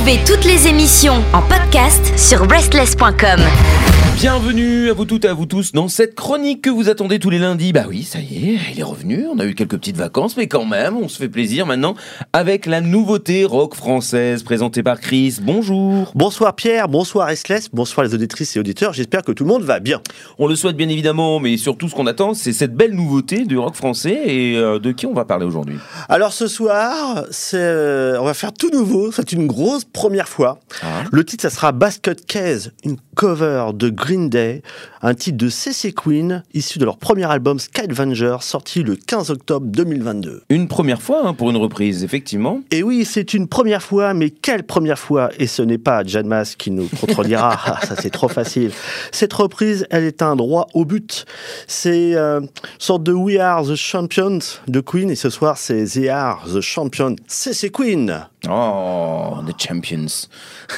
Retrouvez toutes les émissions en podcast sur restless.com. Bienvenue à vous toutes et à vous tous dans cette chronique que vous attendez tous les lundis. Bah oui, ça y est, il est revenu. On a eu quelques petites vacances, mais quand même, on se fait plaisir maintenant avec la nouveauté rock française présentée par Chris. Bonjour. Bonsoir Pierre, bonsoir Restless, bonsoir les auditrices et auditeurs. J'espère que tout le monde va bien. On le souhaite bien évidemment, mais surtout ce qu'on attend, c'est cette belle nouveauté du rock français et euh, de qui on va parler aujourd'hui. Alors ce soir, c'est, euh, on va faire tout nouveau. C'est une grosse première fois. Ah. Le titre, ça sera Basket Case, une cover de Green Day, un titre de CC Queen, issu de leur premier album Skyvenger, sorti le 15 octobre 2022. Une première fois hein, pour une reprise, effectivement. Et oui, c'est une première fois, mais quelle première fois? Et ce n'est pas Jan Mas qui nous contredira, Ah, ça c'est trop facile. Cette reprise, elle est un droit au but. C'est euh, une sorte de We Are the Champions de Queen, et ce soir c'est They Are the Champions, CC Queen. Oh, The Champions.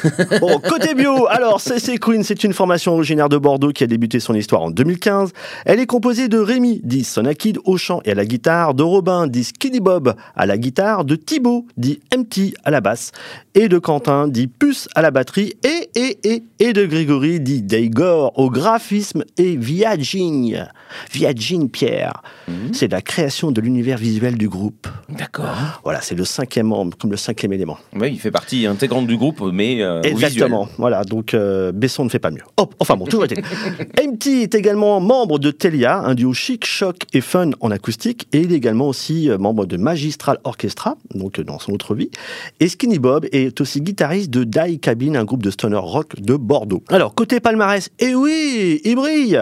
Bon, côté bio, alors CC Queen, c'est une formation originaire de Bordeaux qui a débuté son histoire en 2015. Elle est composée de Rémi, dit Sonakid, au chant et à la guitare, de Robin, dit Skinny Bob, à la guitare, de Thibaut, dit MT, à la basse, et de Quentin, dit Puce, à la batterie, et, et, et, et de Grégory, dit Daigor, au graphisme, et Viagine. Viagine Pierre. C'est la création de l'univers visuel du groupe. D'accord. Voilà, c'est le cinquième membre, comme le cinquième élément. Oui, il fait partie intégrante du groupe, mais euh. Exactement. Voilà, donc euh, Besson ne fait pas mieux. Oh, enfin bon, toujours été. MT est également membre de Telia, un duo chic, choc et fun en acoustique, et il est également aussi euh, membre de Magistral Orchestra, donc dans son autre vie. Et Skinny Bob est aussi guitariste de Die Cabin, un groupe de stoner rock de Bordeaux. Alors, côté palmarès, eh oui, il brille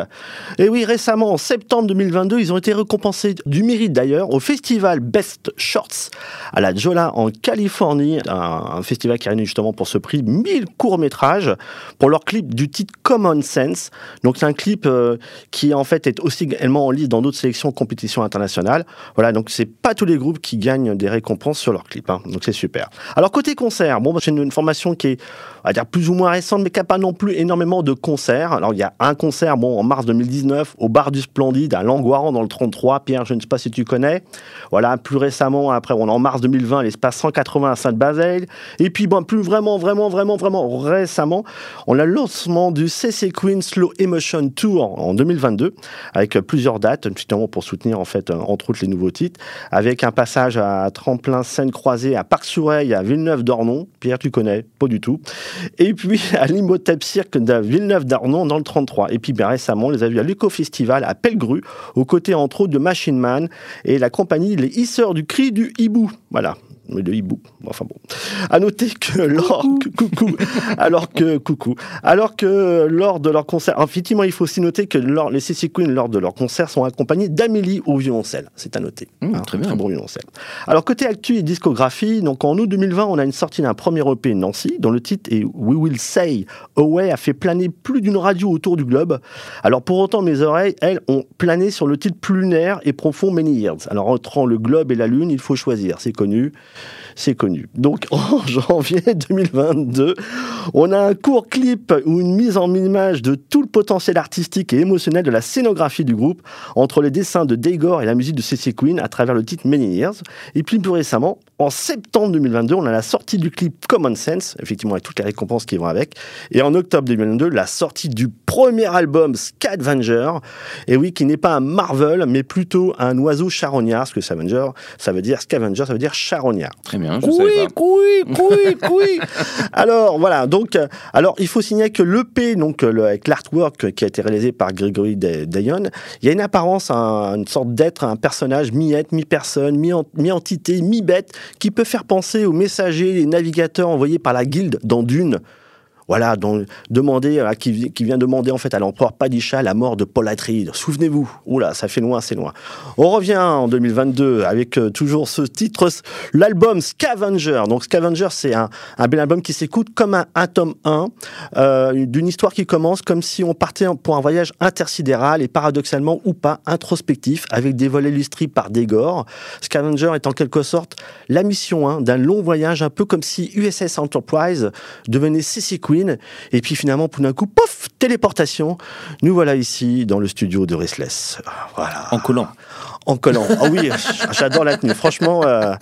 Et oui, récemment, en septembre 2022, ils ont été récompensés du mérite d'ailleurs au festival Best Shorts à la Jola en Californie, un, festival qui a réuni justement pour ce prix 1000 courts-métrages pour leur clip du titre Common Sense. Donc c'est un clip euh, qui en fait est aussi également en liste dans d'autres sélections compétitions internationales. Voilà, donc c'est pas tous les groupes qui gagnent des récompenses sur leur clip, hein. donc c'est super. Alors côté concert, bon, bah, c'est une, une formation qui est, on dire plus ou moins récente, mais qui n'a pas non plus énormément de concerts. Alors il y a un concert, bon, en mars 2019 au bar du Splendide à Langoiran dans le 33. Pierre, je ne sais pas si tu connais. Voilà, plus récemment, après, on en mars 2020, l'espace 180 à Sainte-Bazeille. Et puis, bon, plus vraiment, vraiment, vraiment, vraiment récemment, on a le lancement du CC Queen Slow Emotion Tour en 2022, avec euh, plusieurs dates, justement pour soutenir, en fait, euh, entre autres, les nouveaux titres, avec un passage à Tremplin Seine Croisée, à Parc-Soureil, à Villeneuve-d'Ornon. Pierre, tu connais Pas du tout. Et puis, à l'Imhotep Cirque de Villeneuve-d'Ornon dans le 33. Et puis, bien récemment, on les a vus à l'Eco-Festival à Pellegru, aux côtés, entre autres, de Machine Man et la compagnie Les Hisseurs du Cri du Hibou. Voilà. Mais le hibou. Enfin bon. À noter que lors, coucou. Alors que, coucou. Alors que lors de leur concert, effectivement, il faut aussi noter que lors, les CC Queen, lors de leur concert, sont accompagnés d'Amélie au violoncelle. C'est à noter. Mmh, Hein, très bien. bon violoncelle. Alors, côté actu et discographie, donc en août 2020, on a une sortie d'un premier EP Nancy, dont le titre est We Will Say Away, a fait planer plus d'une radio autour du globe. Alors, pour autant, mes oreilles, elles, ont plané sur le titre plus lunaire et profond Many Years. Alors, entre le globe et la lune, il faut choisir. C'est connu. C'est connu. Donc, en janvier 2022, on a un court clip ou une mise en image de tout le potentiel artistique et émotionnel de la scénographie du groupe, entre les dessins de Daigor et la musique de CC Queen à travers le titre Many Years. Et puis plus récemment, en septembre 2022, on a la sortie du clip Common Sense, effectivement avec toutes les récompenses qui vont avec. Et en octobre 2022, la sortie du premier album Scavenger, et oui, qui n'est pas un Marvel, mais plutôt un oiseau charognard, parce que Scavenger, ça veut dire Scavenger, ça veut dire charognard. Très bien, je Oui, oui, oui, oui. Alors voilà, donc euh, alors il faut signaler que l'EP, donc euh, le- avec l'artwork qui a été réalisé par Grégory Day- Dayon, il y a une apparence, un- une sorte d'être, un personnage mi-être, mi-personne, mi-en- mi-entité, mi-bête, qui peut faire penser aux messagers, les navigateurs envoyés par la guilde dans Dune. Voilà, donc, demander, qui, vi- qui vient demander en fait à l'empereur Padisha la mort de Paul. Souvenez-vous, oula, ça fait loin, c'est loin. On revient en 2022 avec euh, toujours ce titre, l'album Scavenger. Donc Scavenger, c'est un, bel album qui s'écoute comme un, un tome 1 euh, d'une histoire qui commence comme si on partait pour un voyage intersidéral et paradoxalement ou pas introspectif avec des volets illustrés par Degor. Scavenger est en quelque sorte la mission hein, d'un long voyage, un peu comme si USS Enterprise devenait CC Queen et puis finalement, tout d'un coup, pof, téléportation. Nous voilà ici dans le studio de Restless. Voilà. En collant. En collant. Ah oui, j'adore la tenue. Franchement, euh,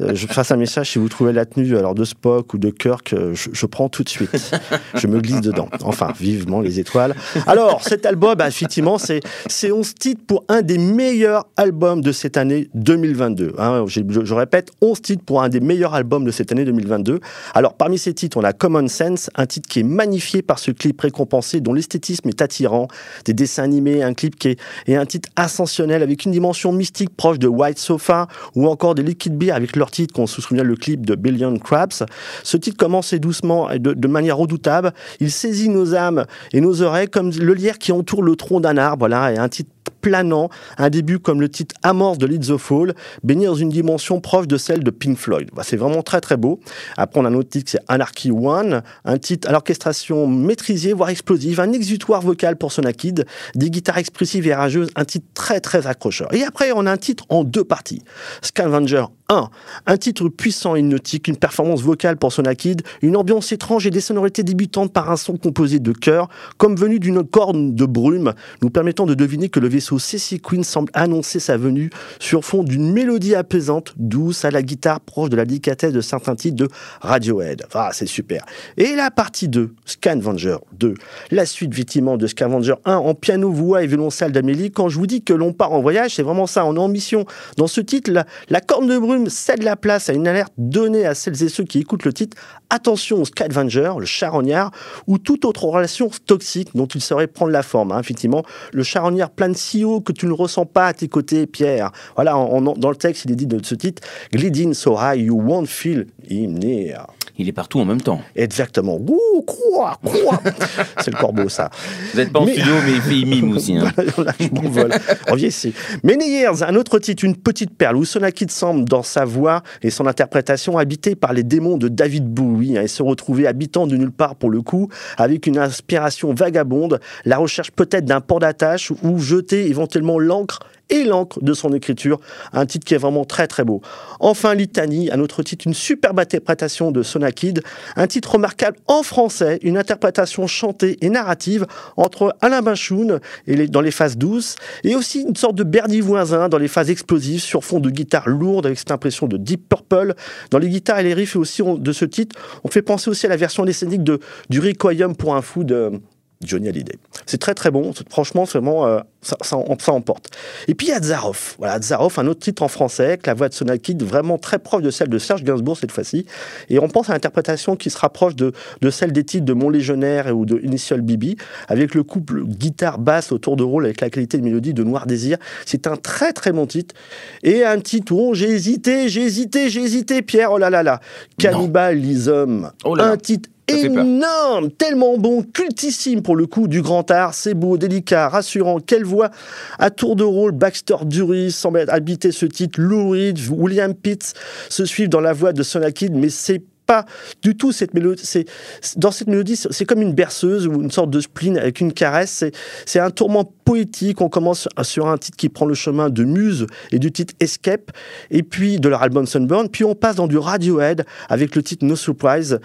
euh, je fasse un message si vous trouvez la tenue alors de Spock ou de Kirk, euh, je, prends tout de suite. Je me glisse dedans. Enfin, vivement les étoiles. Alors, cet album, effectivement, c'est 11 titres pour un des meilleurs albums de cette année 2022. hein. je, je répète, 11 titres pour un des meilleurs albums de cette année 2022. Alors, parmi ces titres, on a Common Sense, un titre qui est magnifié par ce clip récompensé dont l'esthétisme est attirant, des dessins animés, un clip qui est et un titre ascensionnel avec une dimension mystique proche de White Sofa ou encore des Liquid Beer avec leur titre qu'on se souvient le clip de Billion Crabs. Ce titre commence doucement et de, de manière redoutable. Il saisit nos âmes et nos oreilles comme le lierre qui entoure le tronc d'un arbre. Voilà, et un titre planant, un début comme le titre Amorce de Leads of Fall, baigné dans une dimension proche de celle de Pink Floyd. Bah, c'est vraiment très très beau. Après, on a un autre titre, c'est Anarchy One, un titre à l'orchestration maîtrisée, voire explosive, un exutoire vocal pour Sonakid, des guitares expressives et rageuses, un titre très très accrocheur. Et après, on a un titre en deux parties. Scavenger 1. Un titre puissant et hypnotique, une performance vocale pour Sonakid, une ambiance étrange et des sonorités débutantes par un son composé de chœurs, comme venu d'une corne de brume, nous permettant de deviner que le vaisseau CC Queen semble annoncer sa venue sur fond d'une mélodie apaisante, douce à la guitare, proche de la délicatesse de certains titres de Radiohead. Ah, c'est super. Et la partie 2, Scavenger 2. La suite, effectivement, de Scavenger 1 en piano, voix et violoncelle d'Amélie. Quand je vous dis que l'on part en voyage, c'est vraiment ça. On est en mission. Dans ce titre, la, corne de brume cède la place à une alerte donnée à celles et ceux qui écoutent le titre. Attention au Scavenger, le charognard, ou toute autre relation toxique dont il saurait prendre la forme. hein. Effectivement, le charognard plane si que tu ne ressens pas à tes côtés, Pierre. Voilà, dans le texte, il est dit de ce titre, Gliding so high you won't feel him near. Il est partout en même temps. Exactement. Ouh, quoi, quoi. C'est le corbeau, ça. Vous n'êtes pas en Mais- studio, mais il fait mime aussi. hein. Là, je m'envole. Reviens ici. Un autre titre, une petite perle, où Sonakid semble, dans sa voix et son interprétation, habité par les démons de David Bowie, hein, et se retrouver habitant de nulle part pour le coup, avec une inspiration vagabonde, la recherche peut-être d'un port d'attache ou jeter éventuellement l'encre et l'encre de son écriture, un titre qui est vraiment très très beau. Enfin, Litanie, un autre titre, une superbe interprétation de Sonakid, un titre remarquable en français, une interprétation chantée et narrative entre Alain Bachoun et dans les phases douces, et aussi une sorte de Bernie voisin dans les phases explosives sur fond de guitare lourde avec cette impression de Deep Purple. Dans les guitares et les riffs aussi de ce titre, on fait penser aussi à la version scénique de du Requiem pour un fou de Johnny Hallyday. C'est très très bon, franchement, c'est vraiment, euh, ça, ça, en- ça emporte. Et puis il y a Zaroff, voilà, Zaroff, un autre titre en français, avec la voix de Sonakid vraiment très proche de celle de Serge Gainsbourg cette fois-ci. Et on pense à l'interprétation qui se rapproche de, de celle des titres de Mon Légionnaire ou de Initial Bibi, avec le couple guitare-basse autour de rôle avec la qualité de mélodie de Noir Désir. C'est un très très bon titre. Et un titre où j'ai hésité, j'ai hésité, j'ai hésité, Pierre, oh là là là. Cannibalism, Oh là là. un titre. Énorme, tellement bon, cultissime pour le coup, du grand art, c'est beau, délicat, rassurant, quelle voix à tour de rôle, Baxter Dury semble habiter ce titre, Lou Reed, William Pitts se suivent dans la voix de Sonakid, mais c'est pas du tout cette mélodie. C'est dans cette mélodie, c'est comme une berceuse ou une sorte de spleen avec une caresse. C'est un tourment poétique. On commence sur un titre qui prend le chemin de Muse et du titre Escape, et puis de leur album Sunburn. Puis on passe dans du Radiohead avec le titre No Surprise.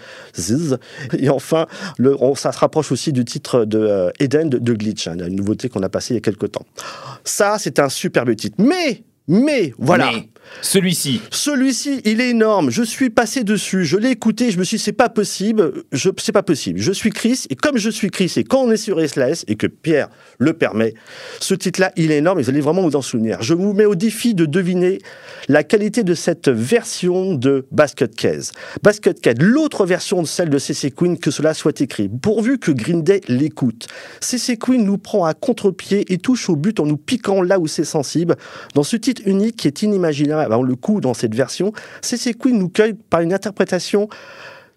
Et enfin, le, on- ça se rapproche aussi du titre de euh, Eden de, Glitch, hein, une nouveauté qu'on a passée il y a quelques temps. Ça, c'est un superbe titre. Mais, mais, voilà. Mais celui-ci, Celui-ci, il est énorme. Je suis passé dessus. Je l'ai écouté. Je me suis dit, c'est pas possible. Je, c'est pas possible. Je suis Chris. Et comme je suis Chris, et quand on est sur SLS, et que Pierre le permet, ce titre-là, il est énorme. Et vous allez vraiment vous en souvenir. Je vous mets au défi de deviner la qualité de cette version de Basket Case. Basket Case, l'autre version de celle de CC Queen, que cela soit écrit. Pourvu que Green Day l'écoute. CC Queen nous prend à contre-pied et touche au but en nous piquant là où c'est sensible. Dans ce titre unique qui est inimaginable avant le coup dans cette version, CC Queen nous cueille par une interprétation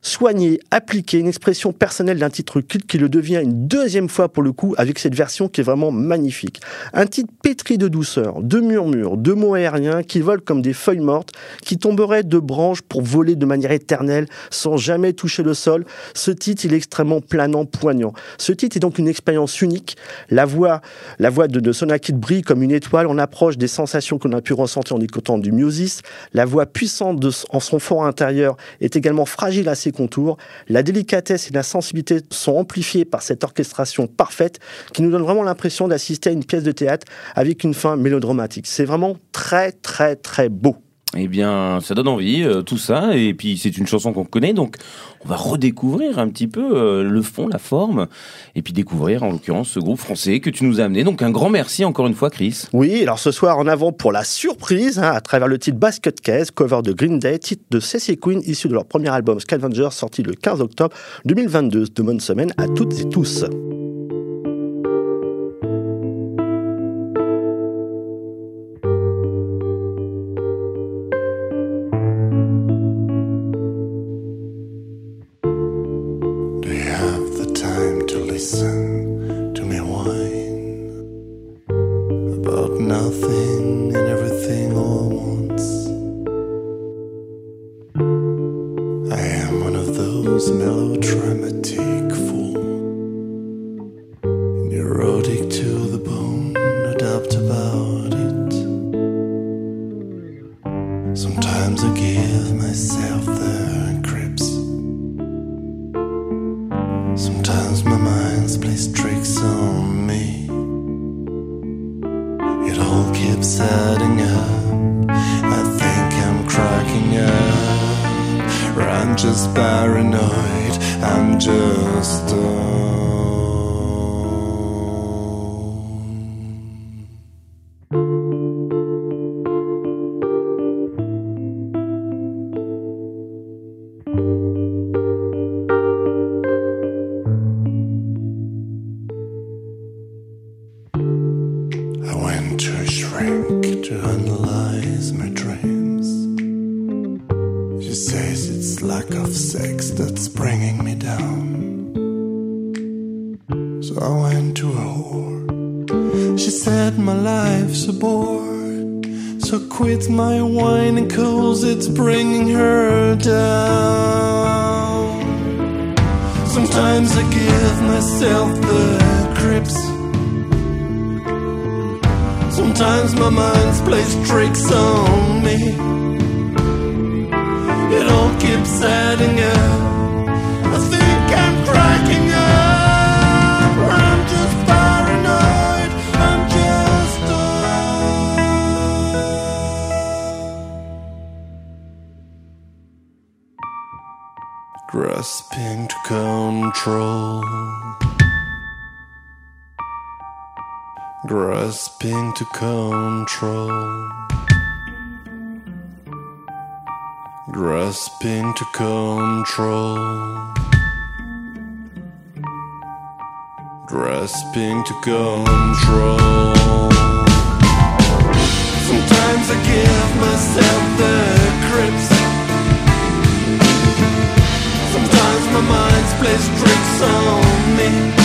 soigner, appliquer une expression personnelle d'un titre culte qui le devient une deuxième fois pour le coup avec cette version qui est vraiment magnifique. Un titre pétri de douceur, de murmures, de mots aériens qui volent comme des feuilles mortes, qui tomberaient de branches pour voler de manière éternelle sans jamais toucher le sol. Ce titre, il est extrêmement planant, poignant. Ce titre est donc une expérience unique. La voix, la voix de, de Sonakid brille comme une étoile en approche des sensations qu'on a pu ressentir en écoutant du Musis. La voix puissante en son fort intérieur est également fragile à ses contours. La délicatesse et la sensibilité sont amplifiées par cette orchestration parfaite qui nous donne vraiment l'impression d'assister à une pièce de théâtre avec une fin mélodramatique. C'est vraiment très très très beau. Eh bien, ça donne envie, euh, tout ça. Et puis, c'est une chanson qu'on connaît, donc on va redécouvrir un petit peu euh, le fond, la forme, et puis découvrir, en l'occurrence, ce groupe français que tu nous as amené. Donc, un grand merci encore une fois, Chris. Oui, alors ce soir, en avant pour la surprise, hein, à travers le titre Basket Case, cover de Green Day, titre de Ceci Queen, issu de leur premier album Scavenger, sorti le 15 octobre 2022. De bonne semaine à toutes et tous. Keeps adding up. I think I'm cracking up. Or I'm just paranoid. I'm just stoned. My dreams. She says it's lack of sex that's bringing me down. So I went to a whore. She said my life's a bore. So quit my and cause it's bringing her down. Sometimes I give myself the creeps. Sometimes my mind plays tricks on me. It all keeps adding up. I think I'm cracking up. I'm just paranoid. I'm just. Grasping to control. Grasping to control, grasping to control, grasping to control. Sometimes I give myself the creeps. Sometimes my mind plays tricks on me.